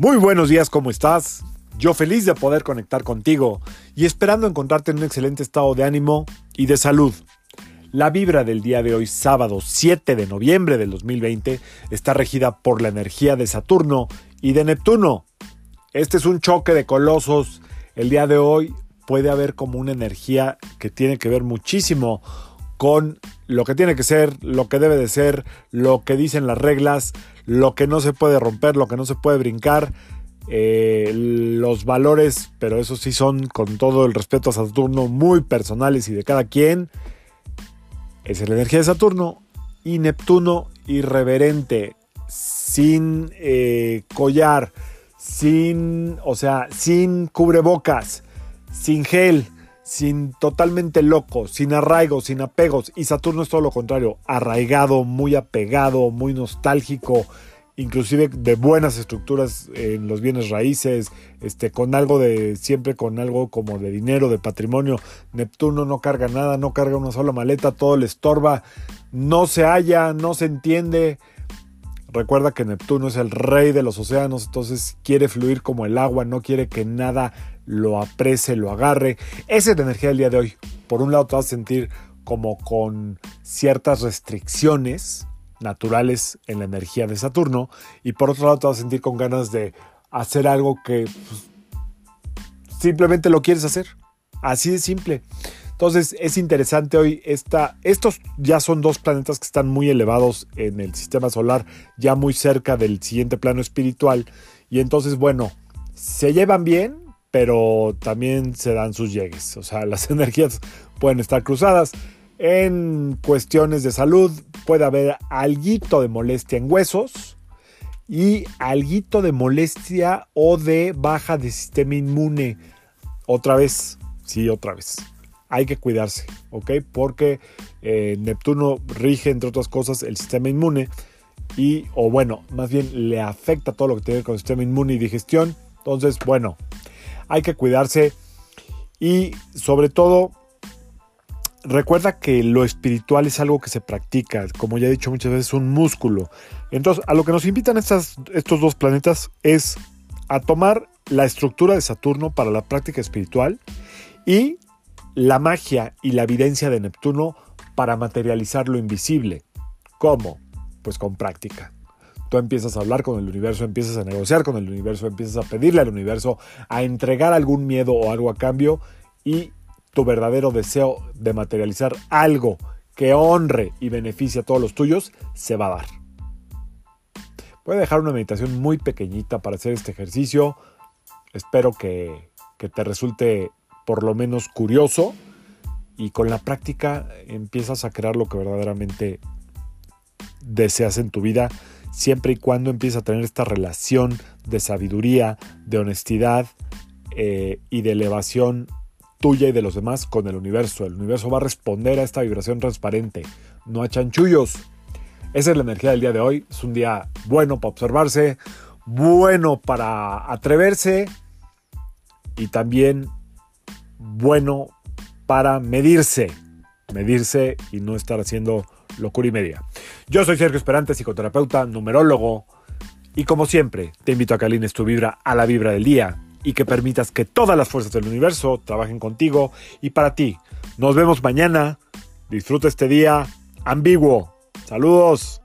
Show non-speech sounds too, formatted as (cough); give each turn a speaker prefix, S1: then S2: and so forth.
S1: Muy buenos días, ¿cómo estás? Yo feliz de poder conectar contigo y esperando encontrarte en un excelente estado de ánimo y de salud. La vibra del día de hoy, sábado 7 de noviembre del 2020, está regida por la energía de Saturno y de Neptuno. Este es un choque de colosos. El día de hoy puede haber como una energía que tiene que ver muchísimo con lo que tiene que ser, lo que debe de ser, lo que dicen las reglas, lo que no se puede romper, lo que no se puede brincar, eh, los valores, pero eso sí son con todo el respeto a Saturno muy personales y de cada quien. Es la energía de Saturno y Neptuno irreverente, sin eh, collar, sin, o sea, sin cubrebocas, sin gel sin totalmente loco, sin arraigos, sin apegos. Y Saturno es todo lo contrario, arraigado, muy apegado, muy nostálgico, inclusive de buenas estructuras en los bienes raíces, este, con algo de, siempre con algo como de dinero, de patrimonio. Neptuno no carga nada, no carga una sola maleta, todo le estorba, no se halla, no se entiende. Recuerda que Neptuno es el rey de los océanos, entonces quiere fluir como el agua, no quiere que nada lo aprese, lo agarre. Esa es la energía del día de hoy. Por un lado te vas a sentir como con ciertas restricciones naturales en la energía de Saturno y por otro lado te vas a sentir con ganas de hacer algo que pues, simplemente lo quieres hacer. Así de simple. Entonces es interesante hoy, esta, estos ya son dos planetas que están muy elevados en el sistema solar, ya muy cerca del siguiente plano espiritual. Y entonces, bueno, se llevan bien, pero también se dan sus llegues. O sea, las (laughs) energías pueden estar cruzadas. En cuestiones de salud puede haber alguito de molestia en huesos y alguito de molestia o de baja de sistema inmune. Otra vez, sí, otra vez hay que cuidarse, ¿ok? Porque eh, Neptuno rige, entre otras cosas, el sistema inmune y, o bueno, más bien le afecta todo lo que tiene con el sistema inmune y digestión. Entonces, bueno, hay que cuidarse y sobre todo, recuerda que lo espiritual es algo que se practica, como ya he dicho muchas veces, un músculo. Entonces, a lo que nos invitan estos dos planetas es a tomar la estructura de Saturno para la práctica espiritual y la magia y la evidencia de Neptuno para materializar lo invisible. ¿Cómo? Pues con práctica. Tú empiezas a hablar con el universo, empiezas a negociar con el universo, empiezas a pedirle al universo, a entregar algún miedo o algo a cambio y tu verdadero deseo de materializar algo que honre y beneficie a todos los tuyos se va a dar. Voy a dejar una meditación muy pequeñita para hacer este ejercicio. Espero que, que te resulte por lo menos curioso y con la práctica empiezas a crear lo que verdaderamente deseas en tu vida, siempre y cuando empiezas a tener esta relación de sabiduría, de honestidad eh, y de elevación tuya y de los demás con el universo. El universo va a responder a esta vibración transparente, no a chanchullos. Esa es la energía del día de hoy. Es un día bueno para observarse, bueno para atreverse y también bueno para medirse, medirse y no estar haciendo locura y media. Yo soy Sergio Esperante, psicoterapeuta, numerólogo, y como siempre, te invito a que alines tu vibra a la vibra del día y que permitas que todas las fuerzas del universo trabajen contigo y para ti. Nos vemos mañana. Disfruta este día ambiguo. Saludos.